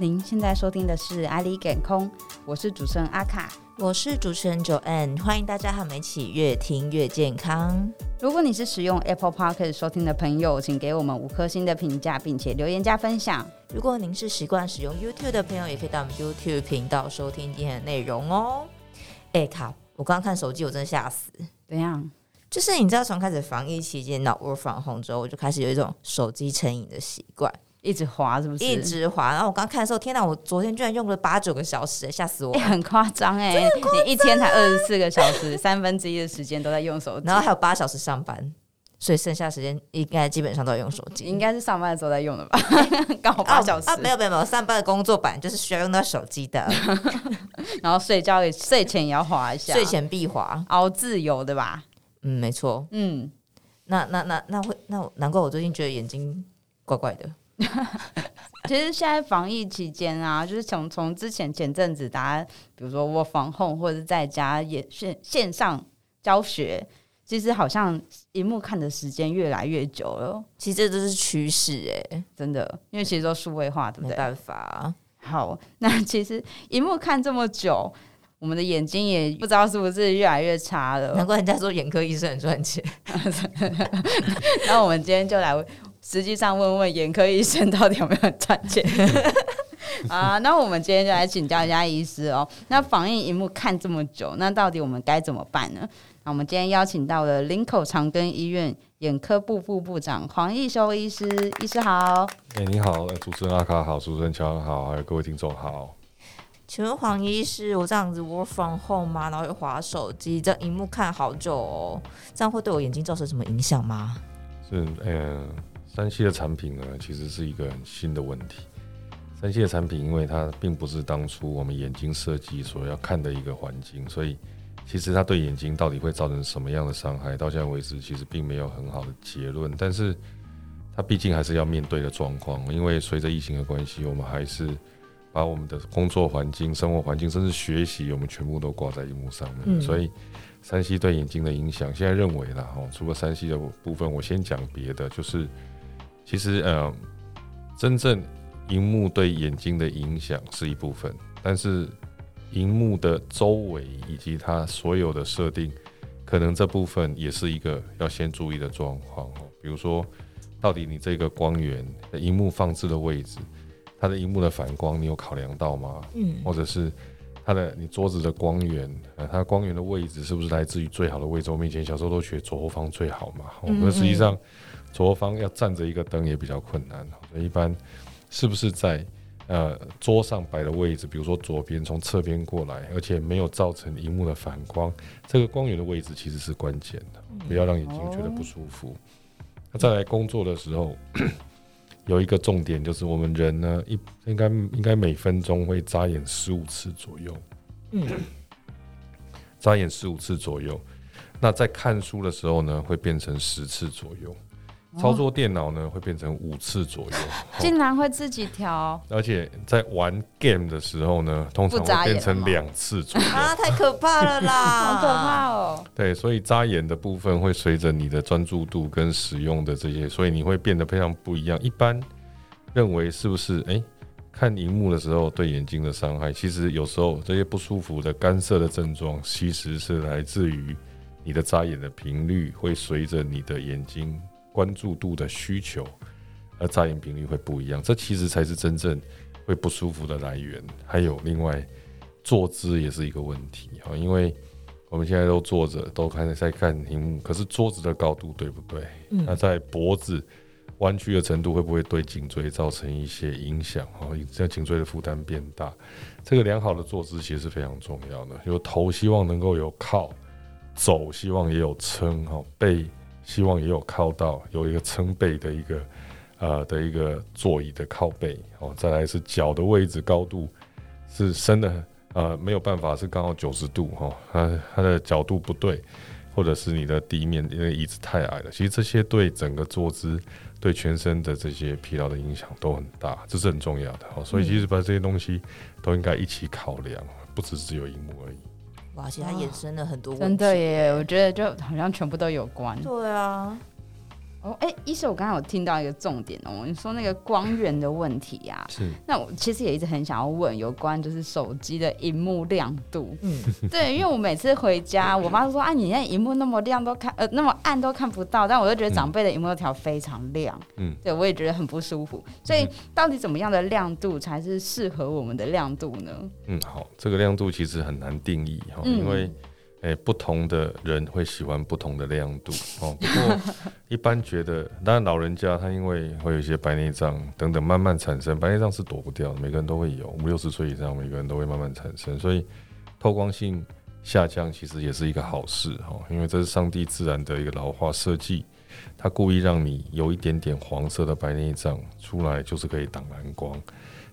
您现在收听的是阿里健康，我是主持人阿卡，我是主持人 Joanne，欢迎大家和我们一起越听越健康。如果你是使用 Apple Podcast 收听的朋友，请给我们五颗星的评价，并且留言加分享。如果您是习惯使用 YouTube 的朋友，也可以到我们 YouTube 频道收听今天的内容哦。哎、欸，卡，我刚刚看手机，我真的吓死。怎样？就是你知道，从开始防疫期间脑 Work from Home 之后，我就开始有一种手机成瘾的习惯。一直滑是不是？一直滑，然后我刚看的时候，天哪！我昨天居然用了八九个小时，吓死我！欸、很夸张哎，你一天才二十四个小时，三分之一的时间都在用手机，然后还有八小时上班，所以剩下时间应该基本上都在用手机。应该是上班的时候在用的吧？刚好八小时。啊，没有没有没有，上班的工作版就是需要用到手机的，然后睡觉也睡前也要滑一下，睡前必滑，熬自由对吧？嗯，没错。嗯，那那那那会那难怪我最近觉得眼睛怪怪的。其实现在防疫期间啊，就是从从之前前阵子大家，比如说我防控或者是在家也线线上教学，其实好像荧幕看的时间越来越久了。其实这都是趋势哎，真的，因为其实都数位化，对不对？没办法。好，那其实荧幕看这么久，我们的眼睛也不知道是不是越来越差了。难怪人家说眼科医生很赚钱。那我们今天就来。实际上，问问眼科医生到底有没有赚钱 啊？那我们今天就来请教一下医师哦。那防疫荧幕看这么久，那到底我们该怎么办呢？那我们今天邀请到了林口长庚医院眼科部副部长黄义修医师，医师好。哎、欸，你好，主持人阿卡好，主持人乔安好，还有各位听众好。请问黄医师，我这样子 work from home 吗？然后又滑手机，这荧幕看好久哦，这样会对我眼睛造成什么影响吗？是，嗯、呃。三 C 的产品呢，其实是一个很新的问题。三 C 的产品，因为它并不是当初我们眼睛设计所要看的一个环境，所以其实它对眼睛到底会造成什么样的伤害，到现在为止其实并没有很好的结论。但是它毕竟还是要面对的状况，因为随着疫情的关系，我们还是把我们的工作环境、生活环境，甚至学习，我们全部都挂在荧幕上面。嗯、所以三 C 对眼睛的影响，现在认为啦，哦，除了三 C 的部分，我先讲别的，就是。其实，呃，真正荧幕对眼睛的影响是一部分，但是荧幕的周围以及它所有的设定，可能这部分也是一个要先注意的状况哦。比如说，到底你这个光源、荧幕放置的位置，它的荧幕的反光，你有考量到吗？嗯，或者是它的你桌子的光源，呃，它光源的位置是不是来自于最好的位置？我们以前小时候都学左后方最好嘛，嗯，那实际上。左方要站着一个灯也比较困难，所以一般是不是在呃桌上摆的位置，比如说左边从侧边过来，而且没有造成荧幕的反光，这个光源的位置其实是关键的，不要让眼睛觉得不舒服。那再来工作的时候，有一个重点就是我们人呢一应该应该每分钟会眨眼十五次左右，嗯，眨眼十五次左右。那在看书的时候呢，会变成十次左右。操作电脑呢，会变成五次左右，竟然会自己调。而且在玩 game 的时候呢，通常会变成两次左右。啊，太可怕了啦，好可怕哦。对，所以扎眼的部分会随着你的专注度跟使用的这些，所以你会变得非常不一样。一般认为是不是？哎、欸，看荧幕的时候对眼睛的伤害，其实有时候这些不舒服的干涩的症状，其实是来自于你的眨眼的频率会随着你的眼睛。关注度的需求，而眨眼频率会不一样，这其实才是真正会不舒服的来源。还有另外，坐姿也是一个问题哈，因为我们现在都坐着，都看在看屏幕，可是桌子的高度对不对？嗯、那在脖子弯曲的程度会不会对颈椎造成一些影响？哈，让颈椎的负担变大。这个良好的坐姿其实是非常重要的，有头希望能够有靠，走希望也有撑哈，背。希望也有靠到有一个撑背的一个呃的一个座椅的靠背。哦，再来是脚的位置高度是伸的呃没有办法是刚好九十度哈，它它的角度不对，或者是你的地面因为椅子太矮了，其实这些对整个坐姿对全身的这些疲劳的影响都很大，这是很重要的。哦，所以其实把这些东西都应该一起考量，不只是只有荧幕而已。而且它衍生了很多问题，真的耶！我觉得就好像全部都有关。对啊，哦，哎、欸，医生，我刚才有听到一个重点哦，你说那个光源的问题呀、啊，是。那我其实也一直很想要问有关就是手机的荧幕亮度，嗯，对，因为我每次回家，我妈都说啊，你那荧幕那么亮都看呃那么暗都看不到，但我就觉得长辈的荧幕都调非常亮，嗯，对我也觉得很不舒服。所以到底怎么样的亮度才是适合我们的亮度呢？嗯，好，这个亮度其实很难定义哈，因为。诶，不同的人会喜欢不同的亮度哦。不过一般觉得，当然老人家他因为会有一些白内障等等慢慢产生，白内障是躲不掉的，每个人都会有，五六十岁以上每个人都会慢慢产生，所以透光性下降其实也是一个好事哦，因为这是上帝自然的一个老化设计，他故意让你有一点点黄色的白内障出来，就是可以挡蓝光。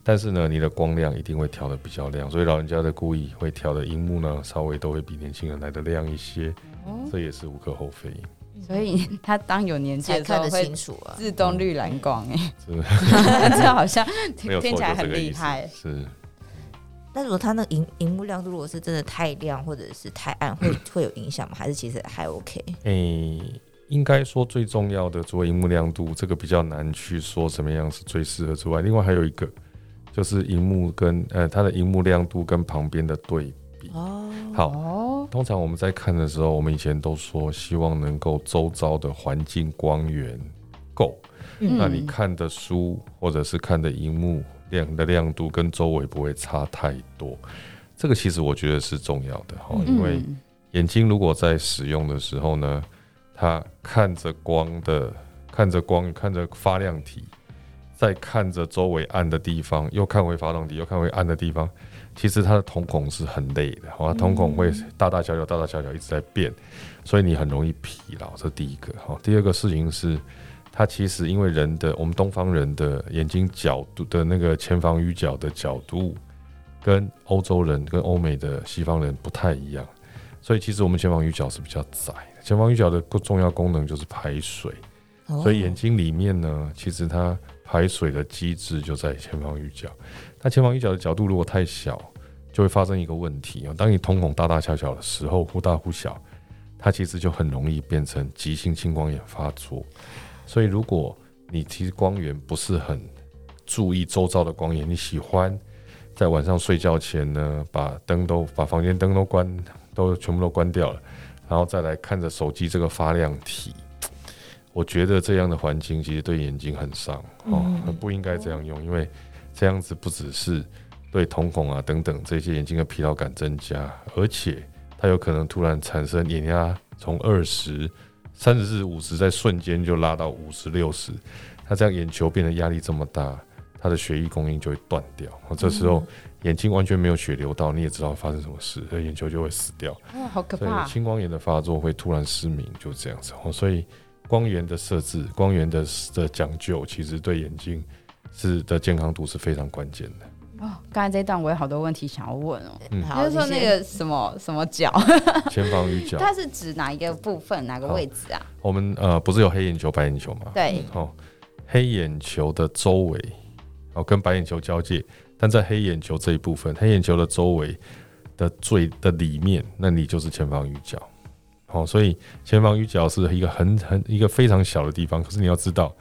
但是呢，你的光亮一定会调的比较亮，所以老人家的故意会调的荧幕呢，稍微都会比年轻人来的亮一些，哦、这也是无可厚非。所以他当有年纪的时候会自动绿蓝光，哎，这好像听起来很厉害。是。那如果他那荧荧幕亮度如果是真的太亮或者是太暗，会 会有影响吗？还是其实还 OK？诶、欸，应该说最重要的，除了荧幕亮度，这个比较难去说什么样是最适合之外，另外还有一个。就是荧幕跟呃它的荧幕亮度跟旁边的对比。哦，好，通常我们在看的时候，我们以前都说希望能够周遭的环境光源够，嗯、那你看的书或者是看的荧幕亮的亮度跟周围不会差太多，这个其实我觉得是重要的哈，因为眼睛如果在使用的时候呢，它看着光的看着光看着发亮体。在看着周围暗的地方，又看回发动机，又看回暗的地方，其实它的瞳孔是很累的，好，瞳孔会大大小小、大大小小一直在变，所以你很容易疲劳。这是第一个，哈。第二个事情是，它其实因为人的我们东方人的眼睛角度的那个前方鱼角的角度，跟欧洲人跟欧美的西方人不太一样，所以其实我们前方鱼角是比较窄的。前方鱼角的重要功能就是排水，所以眼睛里面呢，其实它。排水的机制就在前方鱼角，那前方鱼角的角度如果太小，就会发生一个问题啊。当你瞳孔大大小小的时候，忽大忽小，它其实就很容易变成急性青光眼发作。所以，如果你其实光源不是很注意周遭的光源，你喜欢在晚上睡觉前呢，把灯都把房间灯都关，都全部都关掉了，然后再来看着手机这个发亮体。我觉得这样的环境其实对眼睛很伤哦，不应该这样用，因为这样子不只是对瞳孔啊等等这些眼睛的疲劳感增加，而且它有可能突然产生眼压从二十、三十至五十，在瞬间就拉到五十、六十，它这样眼球变得压力这么大，它的血液供应就会断掉，这时候眼睛完全没有血流到，你也知道发生什么事，所以眼球就会死掉。哇，好可怕！青光眼的发作会突然失明，就这样子哦，所以。光源的设置，光源的的讲究，其实对眼睛是的健康度是非常关键的。哦，刚才这一段我有好多问题想要问哦。嗯，就是说那个什么什么角，前方鱼角，它是指哪一个部分，哪个位置啊？我们呃，不是有黑眼球、白眼球吗？对。哦，黑眼球的周围，哦，跟白眼球交界，但在黑眼球这一部分，黑眼球的周围的最的里面，那你就是前方鱼角。哦，所以前方鱼角是一个很很一个非常小的地方，可是你要知道，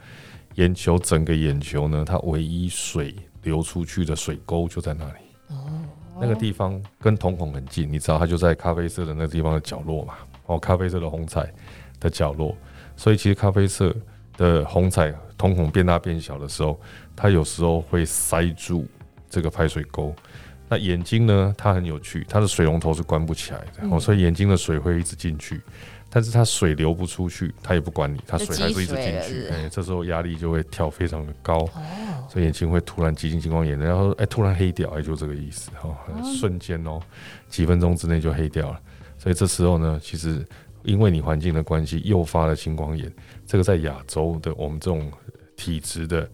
眼球整个眼球呢，它唯一水流出去的水沟就在那里。哦，那个地方跟瞳孔很近，你知道它就在咖啡色的那个地方的角落嘛。哦，咖啡色的虹彩的角落，所以其实咖啡色的虹彩瞳孔变大变小的时候，它有时候会塞住这个排水沟。那眼睛呢？它很有趣，它的水龙头是关不起来的，所以眼睛的水会一直进去，但是它水流不出去，它也不管你，它水还是一直进去，哎、欸，这时候压力就会跳非常的高，哦、所以眼睛会突然急性青光眼，然后哎、欸、突然黑掉，哎、欸，就这个意思，哈、哦，瞬间哦，几分钟之内就黑掉了，所以这时候呢，其实因为你环境的关系诱发了青光眼，这个在亚洲的我们这种体质的。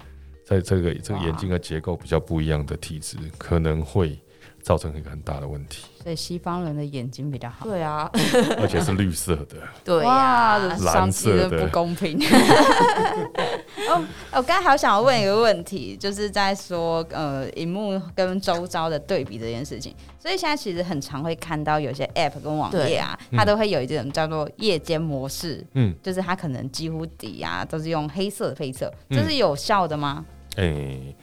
在这个这个眼睛的结构比较不一样的体质，可能会造成一个很大的问题。所以西方人的眼睛比较好。对啊，而且是绿色的。对呀，蓝色的不公平。哦，我刚才好想要问一个问题，就是在说呃，荧幕跟周遭的对比这件事情。所以现在其实很常会看到有些 App 跟网页啊，它都会有一种叫做夜间模式。嗯，就是它可能几乎底啊都是用黑色的配色，这是有效的吗？哎、嗯。欸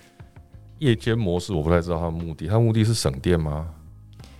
夜间模式我不太知道它的目的，它的目的是省电吗？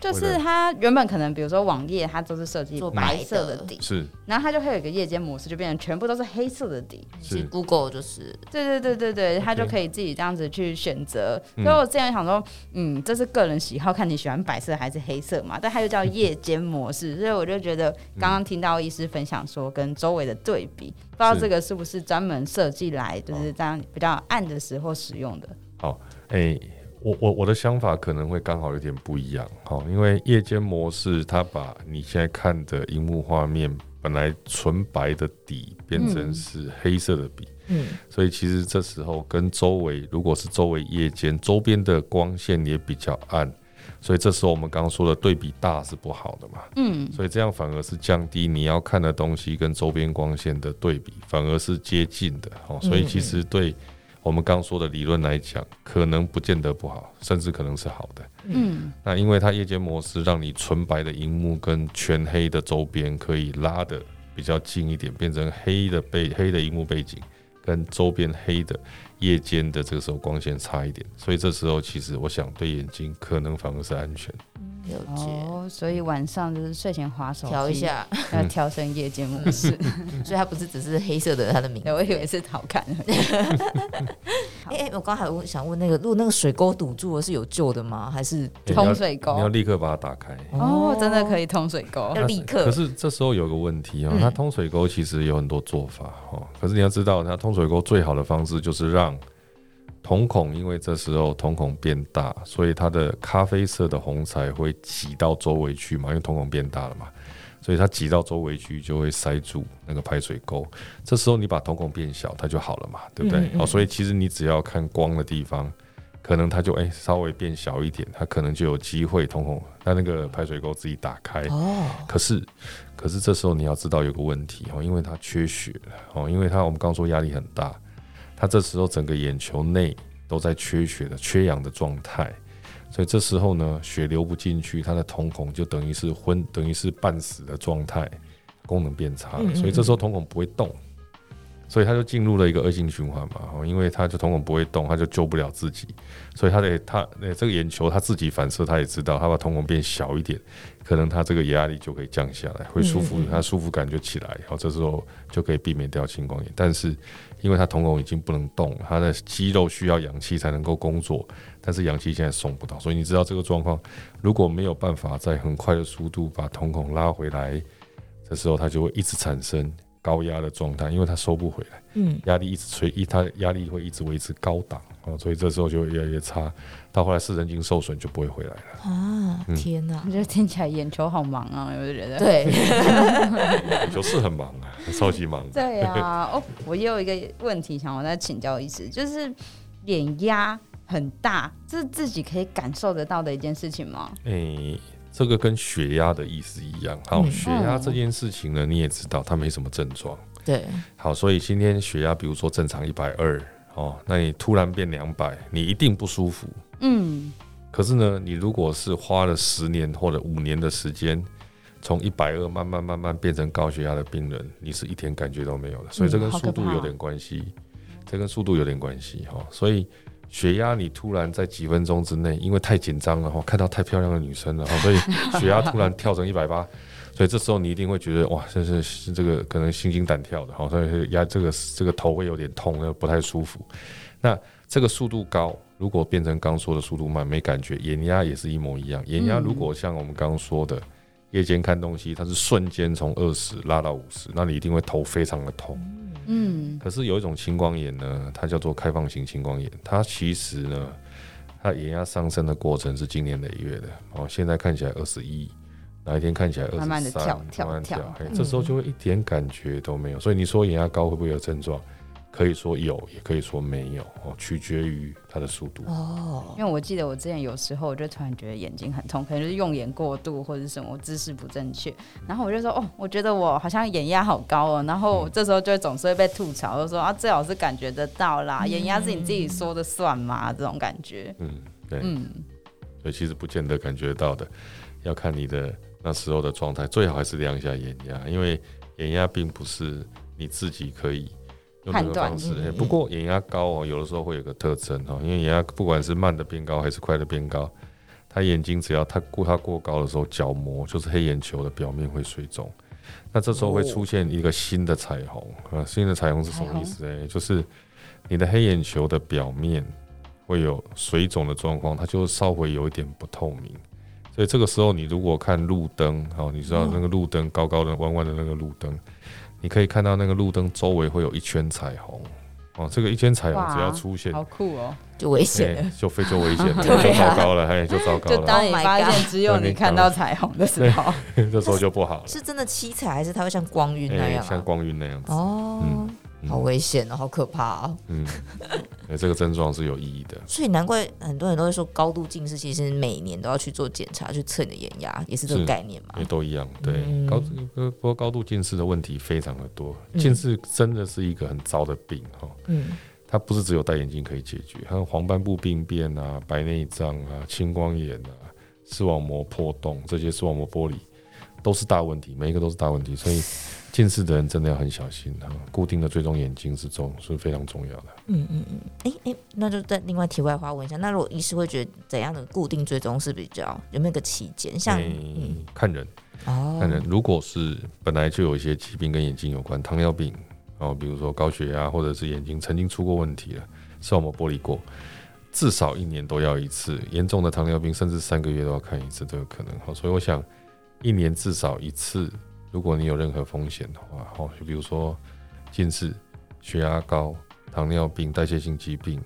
就是它原本可能，比如说网页，它都是设计做白色的底，是，然后它就会有一个夜间模式，就变成全部都是黑色的底。是 Google 就是，对对对对对，它就可以自己这样子去选择。所以我之前想说，嗯，这是个人喜好，看你喜欢白色还是黑色嘛。但它又叫夜间模式，所以我就觉得刚刚听到医师分享说跟周围的对比，不知道这个是不是专门设计来就是这样比较暗的时候使用的。好。哎、欸，我我我的想法可能会刚好有点不一样，哈，因为夜间模式它把你现在看的荧幕画面本来纯白的底变成是黑色的底，嗯，所以其实这时候跟周围如果是周围夜间周边的光线也比较暗，所以这时候我们刚刚说的对比大是不好的嘛，嗯，所以这样反而是降低你要看的东西跟周边光线的对比，反而是接近的，哦，所以其实对。我们刚说的理论来讲，可能不见得不好，甚至可能是好的。嗯，那因为它夜间模式让你纯白的荧幕跟全黑的周边可以拉的比较近一点，变成黑的背黑的荧幕背景跟周边黑的夜间的这个时候光线差一点，所以这时候其实我想对眼睛可能反而是安全。哦，所以晚上就是睡前滑手调一下，要调成夜间模式，所以它不是只是黑色的它的名字，我以为是好看。哎哎，我刚才我想问那个，如果那个水沟堵住了是有救的吗？还是通水沟？你要立刻把它打开。哦，真的可以通水沟，要立刻。可是这时候有个问题哦，它通水沟其实有很多做法哦，可是你要知道，它通水沟最好的方式就是让。瞳孔因为这时候瞳孔变大，所以它的咖啡色的虹彩会挤到周围去嘛，因为瞳孔变大了嘛，所以它挤到周围去就会塞住那个排水沟。这时候你把瞳孔变小，它就好了嘛，对不对？哦，所以其实你只要看光的地方，可能它就哎、欸、稍微变小一点，它可能就有机会瞳孔它那个排水沟自己打开。哦，可是可是这时候你要知道有个问题哦，因为它缺血了哦，因为它我们刚说压力很大。他这时候整个眼球内都在缺血的、缺氧的状态，所以这时候呢，血流不进去，他的瞳孔就等于是昏，等于是半死的状态，功能变差了，所以这时候瞳孔不会动。所以他就进入了一个恶性循环嘛，哦，因为他就瞳孔不会动，他就救不了自己，所以他得他呃这个眼球他自己反射，他也知道，他把瞳孔变小一点，可能他这个压力就可以降下来，会舒服，他舒服感就起来，然后这时候就可以避免掉青光眼。但是因为他瞳孔已经不能动，他的肌肉需要氧气才能够工作，但是氧气现在送不到，所以你知道这个状况，如果没有办法在很快的速度把瞳孔拉回来，这时候他就会一直产生。高压的状态，因为它收不回来，嗯，压力一直吹，一它压力会一直维持高档哦，所以这时候就越来越差，到后来视神经受损就不会回来了啊！天哪，我觉得听起来眼球好忙啊，有没有觉得？对，眼球是很忙啊，超级忙。对啊，哦，我也有一个问题想我再请教一次，就是眼压很大，这是自己可以感受得到的一件事情吗？诶、欸。这个跟血压的意思一样，好，嗯、血压这件事情呢，你也知道，它没什么症状。对，好，所以今天血压，比如说正常一百二，哦，那你突然变两百，你一定不舒服。嗯。可是呢，你如果是花了十年或者五年的时间，从一百二慢慢慢慢变成高血压的病人，你是一点感觉都没有的。所以这跟速度有点关系，嗯、这跟速度有点关系哈。所以。血压你突然在几分钟之内，因为太紧张了哈，看到太漂亮的女生了哈，所以 血压突然跳成一百八，所以这时候你一定会觉得哇，这是这个可能心惊胆跳的哈，所以压这个这个头会有点痛，不太舒服。那这个速度高，如果变成刚说的速度慢，没感觉，眼压也是一模一样。眼压如果像我们刚刚说的，夜间看东西，它是瞬间从二十拉到五十，那你一定会头非常的痛。嗯，可是有一种青光眼呢，它叫做开放型青光眼，它其实呢，它眼压上升的过程是经年累月的。哦，现在看起来二十一，哪一天看起来二十三，慢慢的跳跳跳，跳，这时候就会一点感觉都没有。所以你说眼压高会不会有症状？可以说有，也可以说没有哦，取决于它的速度哦。因为我记得我之前有时候我就突然觉得眼睛很痛，可能就是用眼过度或者什么姿势不正确，然后我就说哦，我觉得我好像眼压好高哦，然后这时候就总是会被吐槽，就说啊，最好是感觉得到啦，眼压是你自己说的算吗？这种感觉。嗯，对，嗯，所以其实不见得感觉到的，要看你的那时候的状态，最好还是量一下眼压，因为眼压并不是你自己可以。用这个方式，不过眼压高哦，有的时候会有个特征哦，因为眼压不管是慢的变高还是快的变高，他眼睛只要他过它过高的时候，角膜就是黑眼球的表面会水肿，那这时候会出现一个新的彩虹啊，新的彩虹是什么意思？哎，就是你的黑眼球的表面会有水肿的状况，它就稍微有一点不透明，所以这个时候你如果看路灯，哦，你知道那个路灯高高的弯弯的那个路灯。你可以看到那个路灯周围会有一圈彩虹哦，这个一圈彩虹只要出现，好酷哦，就危险了，就非就危险了，就糟糕了，哎，就糟糕了。就当你发现只有你看到彩虹的时候，这时候就不好了。是真的七彩，还是它会像光晕那样？像光晕那样子哦。好危险哦，好可怕哦。嗯，哎，这个症状是有意义的。所以难怪很多人都会说高度近视，其实每年都要去做检查，去测你的眼压，也是这个概念嘛。也都一样，对。高不过高度近视的问题非常的多，近视真的是一个很糟的病哈。嗯，它不是只有戴眼镜可以解决，还有黄斑部病变啊、白内障啊、青光眼啊、视网膜破洞这些视网膜剥离都是大问题，每一个都是大问题，所以。近视的人真的要很小心啊！固定的追踪眼睛是重是非常重要的。嗯嗯嗯，哎、欸、哎、欸，那就再另外题外话问一下，那如果医师会觉得怎样的固定追踪是比较有没有个期间？像、欸嗯、看人哦，看人，如果是本来就有一些疾病跟眼睛有关，糖尿病哦，比如说高血压，或者是眼睛曾经出过问题了，视网膜剥离过，至少一年都要一次。严重的糖尿病甚至三个月都要看一次都有可能。好，所以我想一年至少一次。如果你有任何风险的话，哦，就比如说近视、血压高、糖尿病、代谢性疾病，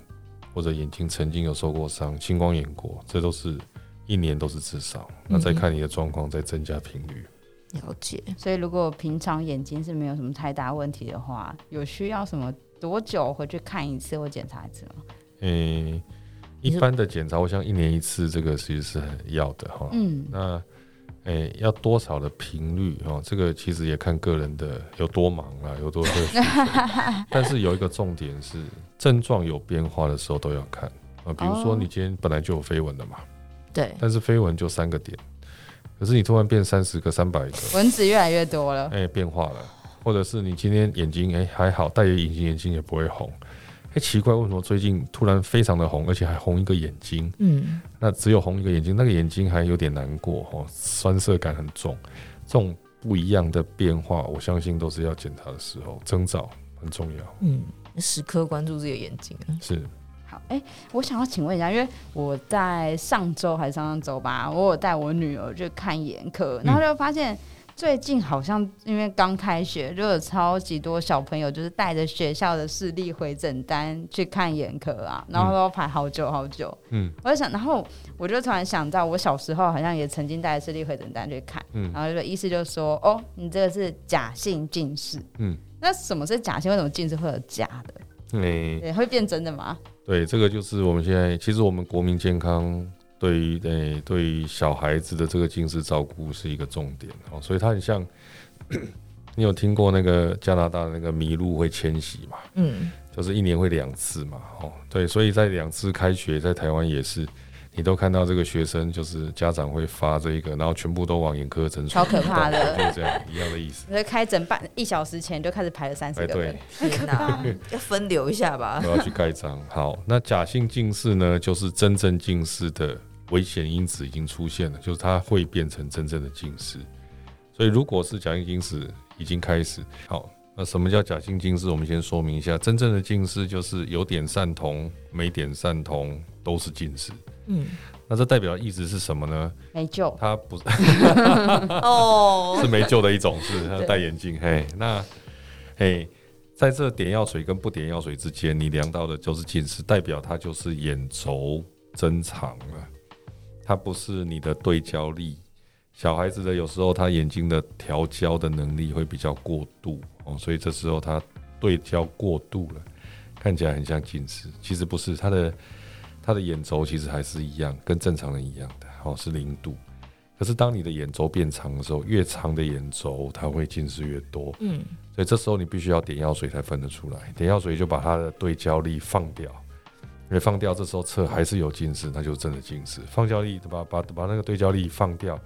或者眼睛曾经有受过伤、青光眼过，这都是一年都是至少。那再看你的状况，再增加频率。了解。所以如果平常眼睛是没有什么太大问题的话，有需要什么多久回去看一次或检查一次吗？诶、欸，一般的检查，我想一年一次，这个其实是很要的哈。嗯，那。诶、欸，要多少的频率哦？这个其实也看个人的有多忙啊，有多热。但是有一个重点是，症状有变化的时候都要看啊。比如说你今天本来就有飞蚊的嘛，对，但是飞蚊就三个点，可是你突然变三十个、三百个，蚊子越来越多了，哎、欸，变化了。或者是你今天眼睛哎、欸、还好，戴隐形眼镜也不会红。哎，奇怪，为什么最近突然非常的红，而且还红一个眼睛？嗯，那只有红一个眼睛，那个眼睛还有点难过哦，酸涩感很重。这种不一样的变化，我相信都是要检查的时候，征兆很重要。嗯，时刻关注自己的眼睛。是。好，哎，我想要请问一下，因为我在上周还是上上周吧，我有带我女儿去看眼科，然后就发现。最近好像因为刚开学，就有超级多小朋友就是带着学校的视力回诊单去看眼科啊，然后都排好久好久。嗯，我就想，然后我就突然想到，我小时候好像也曾经带着视力回诊单去看，嗯，然后这个医师就说：“哦，你这个是假性近视。”嗯，那什么是假性？为什么近视会有假的？嗯，对，会变真的吗？对，这个就是我们现在其实我们国民健康。对于诶，对于小孩子的这个近视照顾是一个重点哦，所以它很像，你有听过那个加拿大的那个麋鹿会迁徙嘛？嗯，就是一年会两次嘛，哦，对，所以在两次开学，在台湾也是。你都看到这个学生，就是家长会发这个，然后全部都往眼科诊所，超可怕的，就是这样一样的意思。所以开诊半一小时前就开始排了三十个人，对，天哪，要分流一下吧。我要去盖章。好，那假性近视呢，就是真正近视的危险因子已经出现了，就是它会变成真正的近视。所以如果是假性近视已经开始，好，那什么叫假性近视？我们先说明一下，真正的近视就是有点散瞳、没点散瞳都是近视。嗯，那这代表的意思是什么呢？没救，他不是哦，是没救的一种，是他戴眼镜。嘿，那嘿，在这点药水跟不点药水之间，你量到的就是近视，代表它就是眼轴增长了，它不是你的对焦力。小孩子的有时候他眼睛的调焦的能力会比较过度哦，所以这时候他对焦过度了。看起来很像近视，其实不是，他的他的眼轴其实还是一样，跟正常人一样的，哦，是零度。可是当你的眼轴变长的时候，越长的眼轴它会近视越多，嗯，所以这时候你必须要点药水才分得出来，点药水就把它的对焦力放掉，因为放掉这时候测还是有近视，那就是真的近视。放焦力把把把那个对焦力放掉，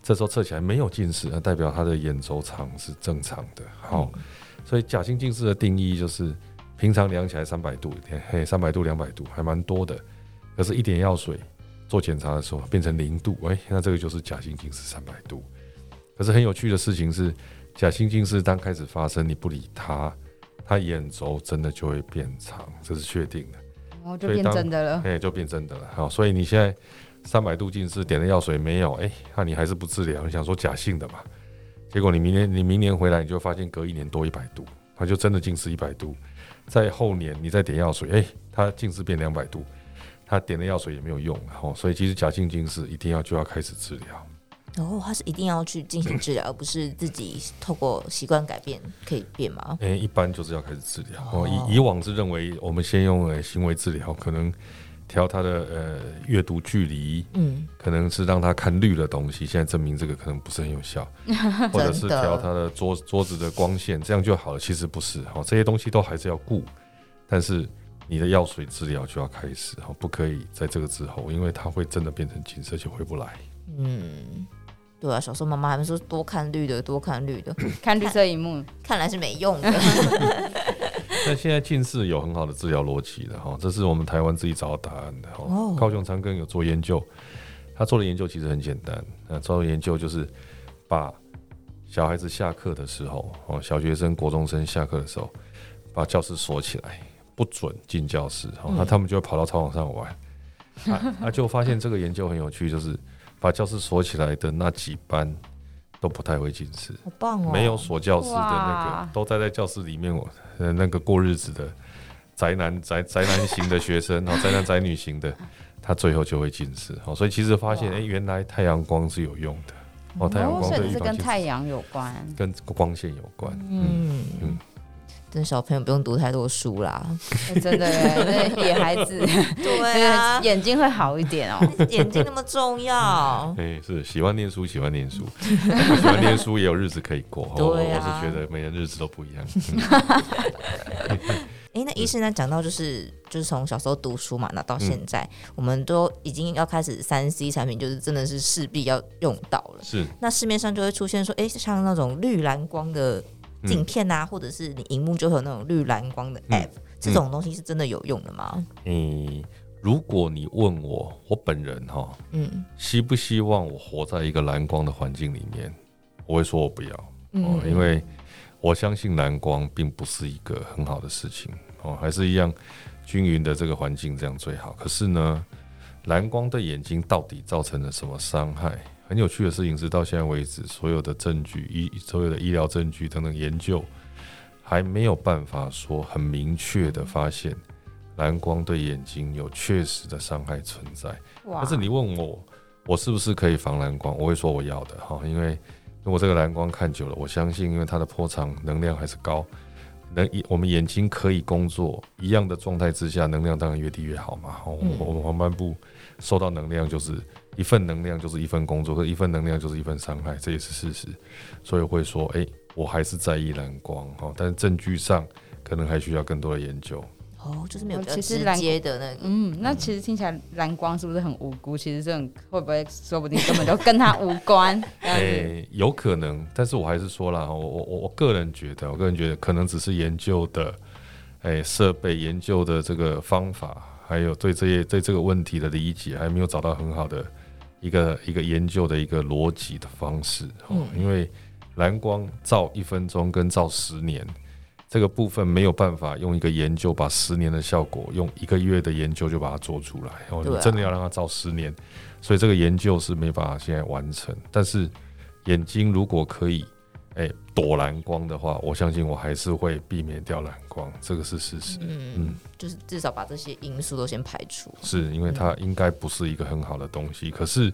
这时候测起来没有近视，那代表他的眼轴长是正常的。好，所以假性近视的定义就是平常量起来三百度，嘿，三百度两百度还蛮多的，可是一点药水。做检查的时候变成零度，哎，那这个就是假性近视三百度。可是很有趣的事情是，假性近视当开始发生，你不理它，它眼轴真的就会变长，这是确定的。哦，就变真的了。哎，就变真的了。好，所以你现在三百度近视点了药水没有？哎，那你还是不治疗？你想说假性的嘛？结果你明年你明年回来，你就发现隔一年多一百度，他就真的近视一百度。在后年你再点药水，哎，他近视变两百度。他点了药水也没有用，哦，所以其实假性近视一定要就要开始治疗。哦，他是一定要去进行治疗，而不是自己透过习惯改变可以变吗？诶、欸，一般就是要开始治疗。哦，以以往是认为我们先用呃行为治疗，可能调他的呃阅读距离，嗯，可能是让他看绿的东西。现在证明这个可能不是很有效，或者是调他的桌桌子的光线，这样就好了。其实不是，哦，这些东西都还是要顾，但是。你的药水治疗就要开始哈，不可以在这个之后，因为它会真的变成近视就回不来。嗯，对啊，小时候妈妈还们说多看绿的，多看绿的，看绿色荧幕，看来是没用的。但现在近视有很好的治疗逻辑的哈，这是我们台湾自己找到答案的哈。哦、高雄长庚有做研究，他做的研究其实很简单，那做的研究就是把小孩子下课的时候，哦，小学生、国中生下课的时候，把教室锁起来。不准进教室，那他们就会跑到操场上玩。他就发现这个研究很有趣，就是把教室锁起来的那几班都不太会近视。好棒哦！没有锁教室的那个，都待在教室里面，我，那个过日子的宅男宅宅男型的学生，然后宅男宅女型的，他最后就会近视。好，所以其实发现，哎，原来太阳光是有用的。哦，太阳光是跟太阳有关，跟光线有关。嗯嗯。真小朋友不用读太多书啦，欸、真的耶，那野孩子，对啊，眼睛会好一点哦。眼睛那么重要，哎、欸，是喜欢念书，喜欢念书，喜欢念书也有日子可以过。对啊，我是觉得每人日子都不一样。哎、欸，那医生呢？讲到就是就是从小时候读书嘛，那到现在，嗯、我们都已经要开始三 C 产品，就是真的是势必要用到了。是，那市面上就会出现说，哎、欸，像那种绿蓝光的。镜片啊，或者是你荧幕就会有那种绿蓝光的 app，、嗯、这种东西是真的有用的吗？嗯，如果你问我，我本人哈，嗯，希不希望我活在一个蓝光的环境里面？我会说我不要，嗯，因为我相信蓝光并不是一个很好的事情哦，还是一样均匀的这个环境这样最好。可是呢，蓝光对眼睛到底造成了什么伤害？很有趣的事情是，到现在为止，所有的证据、医所有的医疗证据等等研究，还没有办法说很明确的发现蓝光对眼睛有确实的伤害存在。哇但是你问我，我是不是可以防蓝光？我会说我要的哈，因为如果这个蓝光看久了，我相信，因为它的波长能量还是高，能我们眼睛可以工作一样的状态之下，能量当然越低越好嘛。我们黄斑部受到能量就是。一份能量就是一份工作，和一份能量就是一份伤害，这也是事实。所以会说，哎、欸，我还是在意蓝光哈，但是证据上可能还需要更多的研究。哦，就是没有直接的那个。嗯，那其实听起来蓝光是不是很无辜？其实这种会不会说不定根本就跟他无关？哎、欸，有可能。但是我还是说了，我我我我个人觉得，我个人觉得可能只是研究的，哎、欸，设备研究的这个方法，还有对这些对这个问题的理解，还没有找到很好的。一个一个研究的一个逻辑的方式，嗯，因为蓝光照一分钟跟照十年这个部分没有办法用一个研究把十年的效果用一个月的研究就把它做出来，哦，你真的要让它照十年，所以这个研究是没办法现在完成。但是眼睛如果可以。哎，躲蓝光的话，我相信我还是会避免掉蓝光，这个是事实。嗯，嗯，就是至少把这些因素都先排除。是因为它应该不是一个很好的东西，嗯、可是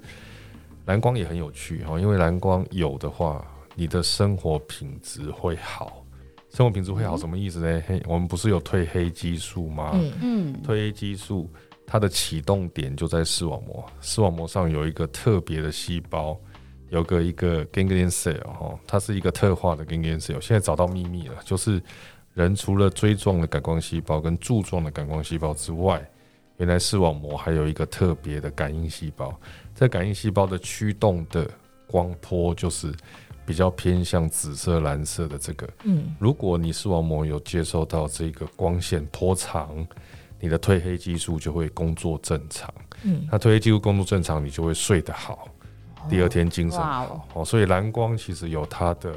蓝光也很有趣哈，因为蓝光有的话，你的生活品质会好，生活品质会好什么意思呢？黑，我们不是有褪黑激素吗？嗯嗯，褪黑激素它的启动点就在视网膜，视网膜上有一个特别的细胞，有个一个 ganglion cell 哈，它是一个特化的 ganglion cell。现在找到秘密了，就是人除了锥状的感光细胞跟柱状的感光细胞之外，原来视网膜还有一个特别的感应细胞。这感应细胞的驱动的光波就是。比较偏向紫色、蓝色的这个，嗯，如果你视网膜有接受到这个光线波长，你的褪黑激素就会工作正常，嗯，那褪黑激素工作正常，你就会睡得好，第二天精神。好，哦，所以蓝光其实有它的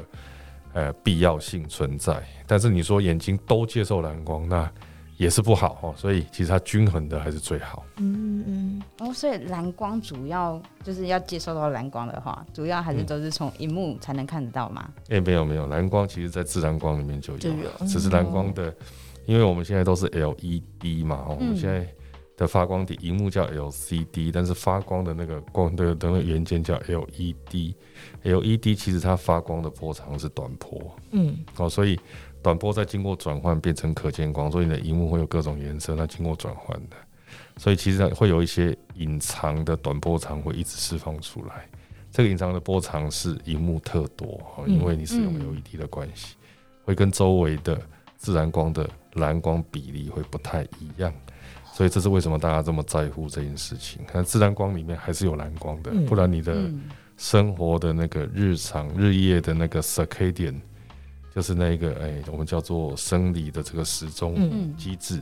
呃必要性存在，但是你说眼睛都接受蓝光，那也是不好哦，所以其实它均衡的还是最好。嗯嗯，哦，所以蓝光主要就是要接受到蓝光的话，主要还是都是从荧幕才能看得到嘛？哎、嗯欸，没有没有，蓝光其实在自然光里面就有，就有只是蓝光的，因为我们现在都是 LED 嘛，哦、嗯，我们现在的发光体荧幕叫 LCD，但是发光的那个光的那个元件叫 LED，LED 其实它发光的波长是短波，嗯，哦，所以。短波再经过转换变成可见光，所以你的荧幕会有各种颜色，它经过转换的，所以其实会有一些隐藏的短波长会一直释放出来。这个隐藏的波长是荧幕特多，因为你使用 LED 的关系，会跟周围的自然光的蓝光比例会不太一样，所以这是为什么大家这么在乎这件事情。看自然光里面还是有蓝光的，不然你的生活的那个日常日夜的那个 circadian。就是那个哎、欸，我们叫做生理的这个时钟机制，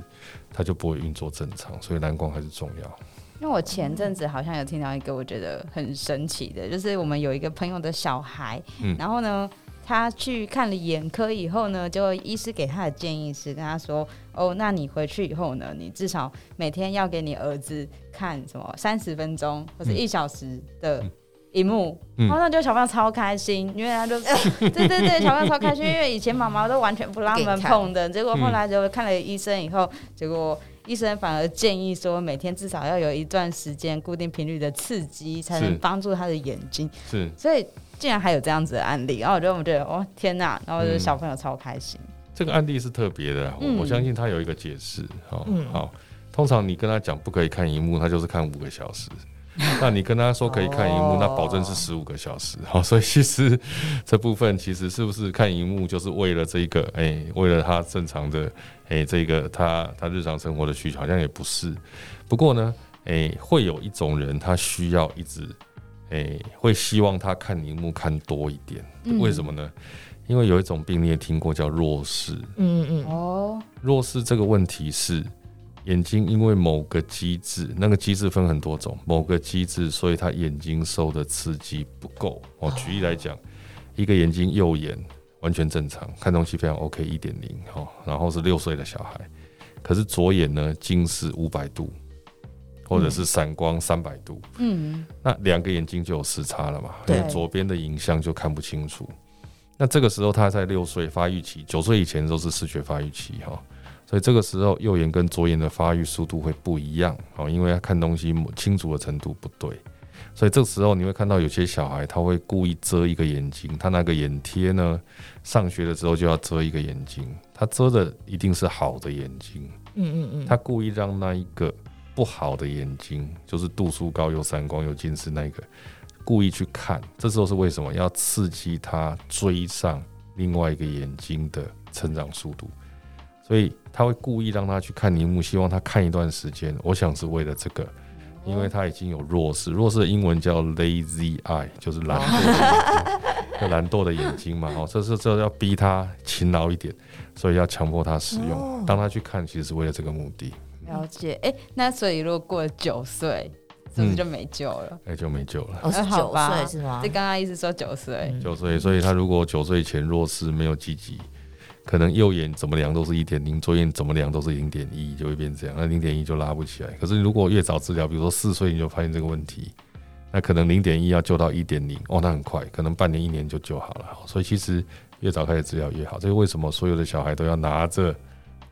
它就不会运作正常，所以蓝光还是重要。因为我前阵子好像有听到一个我觉得很神奇的，就是我们有一个朋友的小孩，嗯、然后呢，他去看了眼科以后呢，就医师给他的建议是跟他说：“哦，那你回去以后呢，你至少每天要给你儿子看什么三十分钟或者一小时的。”荧幕，然后那就小朋友超开心，因为他就 对对对，小朋友超开心，因为以前妈妈都完全不让他们碰的，结果后来就看了医生以后，结果医生反而建议说，每天至少要有一段时间固定频率的刺激，才能帮助他的眼睛。是，所以竟然还有这样子的案例，然后我就觉得哦天哪，然后就小朋友超开心。这个案例是特别的，我相信他有一个解释。好，好，通常你跟他讲不可以看荧幕，他就是看五个小时。那你跟他说可以看荧幕，那保证是十五个小时。好，所以其实 这部分其实是不是看荧幕，就是为了这一个，哎，为了他正常的，哎，这个他他日常生活的需求，好像也不是。不过呢，哎，会有一种人，他需要一直，哎，会希望他看荧幕看多一点。为什么呢？因为有一种病你也听过，叫弱视。嗯嗯哦，弱视这个问题是。眼睛因为某个机制，那个机制分很多种，某个机制，所以他眼睛受的刺激不够。哦举例来讲，一个眼睛右眼完全正常，看东西非常 OK，一点零哈，然后是六岁的小孩，可是左眼呢近视五百度，或者是散光三百度，嗯，那两个眼睛就有视差了嘛，对，左边的影像就看不清楚。那这个时候他在六岁发育期，九岁以前都是视觉发育期哈。所以这个时候，右眼跟左眼的发育速度会不一样哦，因为他看东西清楚的程度不对。所以这个时候，你会看到有些小孩他会故意遮一个眼睛，他那个眼贴呢，上学的时候就要遮一个眼睛，他遮的一定是好的眼睛。嗯嗯嗯，他故意让那一个不好的眼睛，就是度数高、又散光、又近视那个，故意去看。这时候是为什么？要刺激他追上另外一个眼睛的成长速度。所以他会故意让他去看荧幕，希望他看一段时间。我想是为了这个，因为他已经有弱视，弱视的英文叫 lazy eye，就是懒惰的眼睛，懒惰的眼睛嘛。哦，这是这要逼他勤劳一点，所以要强迫他使用。当他去看，其实是为了这个目的。了解，哎、欸，那所以如果过了九岁，是不是就没救了？哎、嗯欸，就没救了。哦，是九岁是吗？这刚刚意思说九岁，九岁，所以他如果九岁前弱视没有积极。可能右眼怎么量都是一点零，左眼怎么量都是零点一，就会变这样。那零点一就拉不起来。可是如果越早治疗，比如说四岁你就发现这个问题，那可能零点一要救到一点零，哦，那很快，可能半年一年就救好了。所以其实越早开始治疗越好。这是为什么所有的小孩都要拿着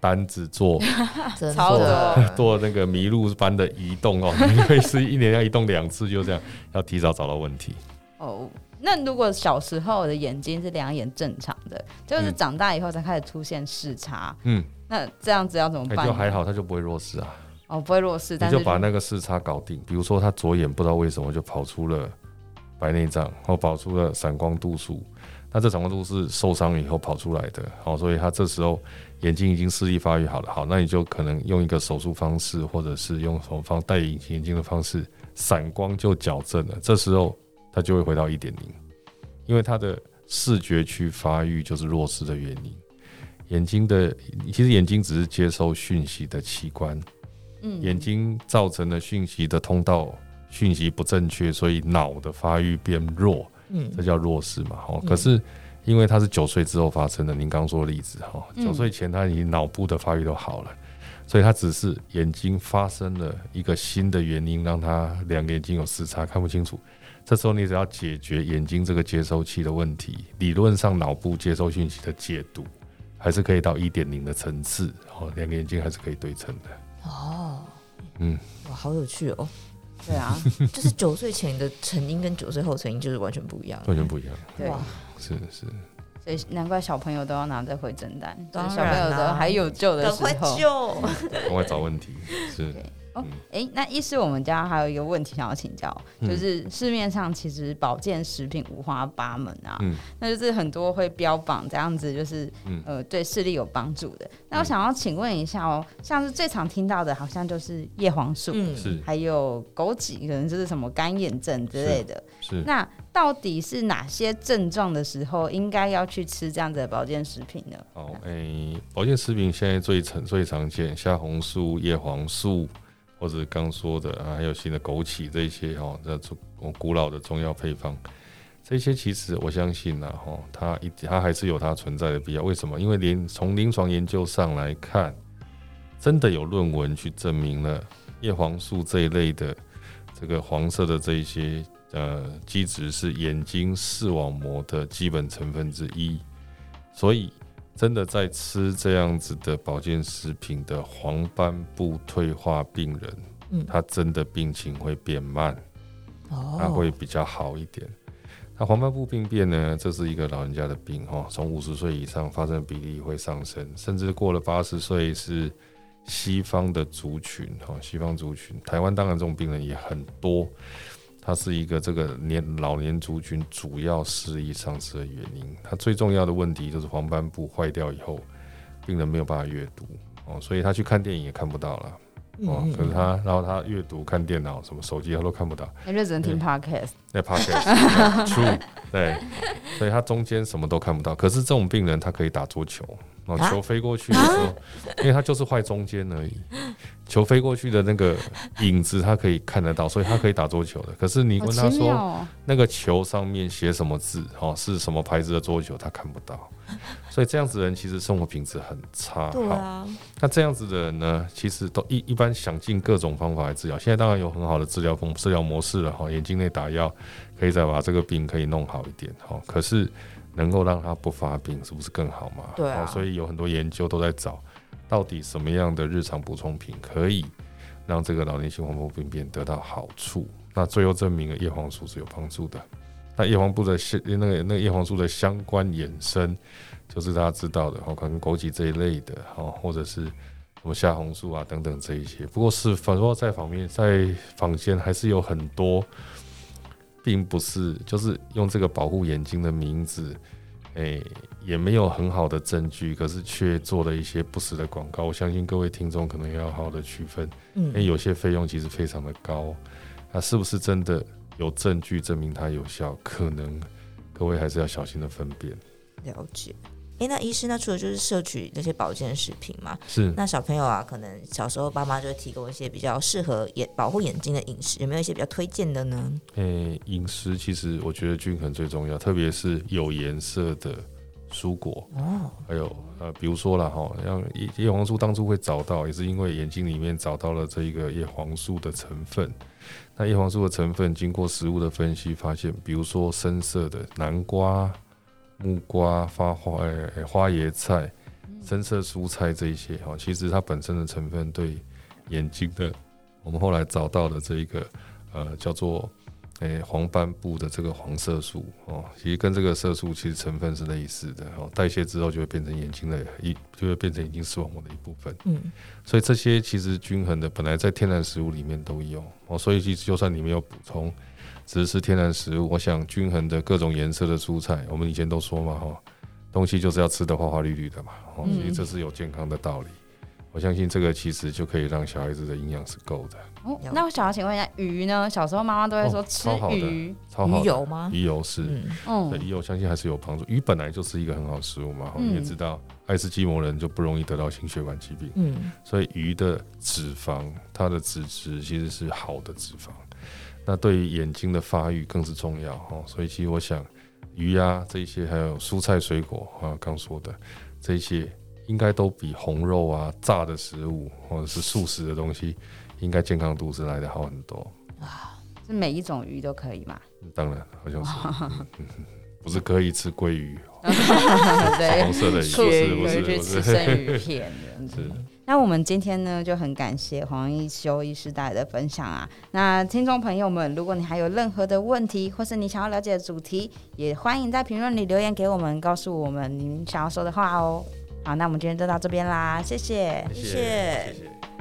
单子做 做做那个麋鹿般的移动哦？因为是一年要移动两次，就这样要提早找到问题。哦。那如果小时候的眼睛是两眼正常的，就是长大以后才开始出现视差，嗯，那这样子要怎么办？就还好，他就不会弱视啊。哦，不会弱视，但是你就把那个视差搞定。比如说他左眼不知道为什么就跑出了白内障，或跑出了散光度数，那这散光度是受伤以后跑出来的，好，所以他这时候眼睛已经视力发育好了，好，那你就可能用一个手术方式，或者是用什么方戴隐形眼镜的方式，散光就矫正了。这时候他就会回到一点零，因为他的视觉区发育就是弱视的原因。眼睛的其实眼睛只是接收讯息的器官。嗯，眼睛造成的讯息的通道讯息不正确，所以脑的发育变弱，嗯，这叫弱视嘛，好。可是因为他是九岁之后发生的，您刚说的例子，哈，九岁前他已经脑部的发育都好了，所以他只是眼睛发生了一个新的原因，让他两个眼睛有视差，看不清楚。这时候你只要解决眼睛这个接收器的问题，理论上脑部接收讯息的解读还是可以到一点零的层次，哦，两个眼睛还是可以对称的。哦，嗯，哇，好有趣哦！对啊，就是九岁前的成因跟九岁后成因就是完全不一样，完全不一样。对，是是，所以难怪小朋友都要拿着回诊单，当然小朋友都还有救的时候，赶快救，赶快找问题，是。哎、欸，那医师，我们家还有一个问题想要请教，嗯、就是市面上其实保健食品五花八门啊，嗯、那就是很多会标榜这样子，就是、嗯、呃对视力有帮助的。那我想要请问一下哦，像是最常听到的，好像就是叶黄素，是。还有枸杞，可能就是什么干眼症之类的。是，是。那到底是哪些症状的时候应该要去吃这样子的保健食品呢？哦，诶、保健食品现在最常最常见，虾红素、叶黄素。或者刚说的啊，还有新的枸杞这些哦，这中古老的中药配方，这些其实我相信呢，哈，它一它还是有它存在的必要。为什么？因为临从临床研究上来看，真的有论文去证明了叶黄素这一类的这个黄色的这一些呃基质是眼睛视网膜的基本成分之一，所以。真的在吃这样子的保健食品的黄斑部退化病人，嗯，他真的病情会变慢，哦，他会比较好一点。那黄斑部病变呢？这是一个老人家的病哈，从五十岁以上发生的比例会上升，甚至过了八十岁是西方的族群哈，西方族群，台湾当然这种病人也很多。它是一个这个年老年族群主要视力丧失的原因。它最重要的问题就是黄斑部坏掉以后，病人没有办法阅读哦，所以他去看电影也看不到了哦。可是他，然后他阅读、看电脑、什么手机他都看不到，他就只能听 podcast。那 podcast，true，对，所以他中间什么都看不到。可是这种病人他可以打桌球。哦，球飞过去的时候，啊、因为他就是坏中间而已。球飞过去的那个影子，他可以看得到，所以他可以打桌球的。可是你问他说，那个球上面写什么字，哦，是什么牌子的桌球，他看不到。所以这样子的人其实生活品质很差。对啊。那这样子的人呢，其实都一一般想尽各种方法来治疗。现在当然有很好的治疗方治疗模式了，哈，眼睛内打药，可以再把这个病可以弄好一点，哈。可是。能够让它不发病，是不是更好嘛？对啊，所以有很多研究都在找，到底什么样的日常补充品可以让这个老年性黄斑病变得到好处。那最后证明了叶黄素是有帮助的。那叶黄素的相那个那个叶黄素的相关衍生，就是大家知道的，可能枸杞这一类的，哦，或者是什么虾红素啊等等这一些。不过是反说在方面在坊间还是有很多。并不是，就是用这个保护眼睛的名字，诶、欸，也没有很好的证据，可是却做了一些不实的广告。我相信各位听众可能要好好的区分，因为有些费用其实非常的高，那是不是真的有证据证明它有效？可能各位还是要小心的分辨。了解。哎，那医师，那除了就是摄取那些保健食品嘛，是那小朋友啊，可能小时候爸妈就会提供一些比较适合眼保护眼睛的饮食，有没有一些比较推荐的呢？诶，饮食其实我觉得均衡最重要，特别是有颜色的蔬果哦，还有呃，比如说了哈，像叶叶黄素当初会找到，也是因为眼睛里面找到了这一个叶黄素的成分。那叶黄素的成分经过食物的分析，发现，比如说深色的南瓜。木瓜、花花、欸、花椰菜、深色蔬菜这一些哈，其实它本身的成分对眼睛的，我们后来找到的这一个呃叫做诶黄斑部的这个黄色素哦，其实跟这个色素其实成分是类似的哦，代谢之后就会变成眼睛的一，就会变成眼睛视网膜的一部分。嗯，所以这些其实均衡的，本来在天然食物里面都有哦，所以其实就算你没有补充，只是吃天然食物，我想均衡的各种颜色的蔬菜，我们以前都说嘛哈，东西就是要吃的花花绿绿的嘛，哦，其实这是有健康的道理。我相信这个其实就可以让小孩子的营养是够的。哦，那我想要请问一下，鱼呢？小时候妈妈都会说吃鱼，超好的，鱼油吗？鱼油是，嗯，鱼油相信还是有帮助。鱼本来就是一个很好的食物嘛，你也知道，爱斯基摩人就不容易得到心血管疾病，嗯，所以鱼的脂肪，它的脂质其实是好的脂肪，那对于眼睛的发育更是重要哦。所以其实我想，鱼呀这些，还有蔬菜水果啊，刚说的这些。应该都比红肉啊、炸的食物或者是素食的东西，应该健康度是来得好很多。啊，是每一种鱼都可以吗？当然，好像是，嗯、不是可以吃鲑鱼，对，红色的鱼，不是不是吃生鱼片是。那我们今天呢，就很感谢黄一修医师带来的分享啊。那听众朋友们，如果你还有任何的问题，或是你想要了解的主题，也欢迎在评论里留言给我们，告诉我们您想要说的话哦。好，那我们今天就到这边啦，谢谢，谢谢。谢谢。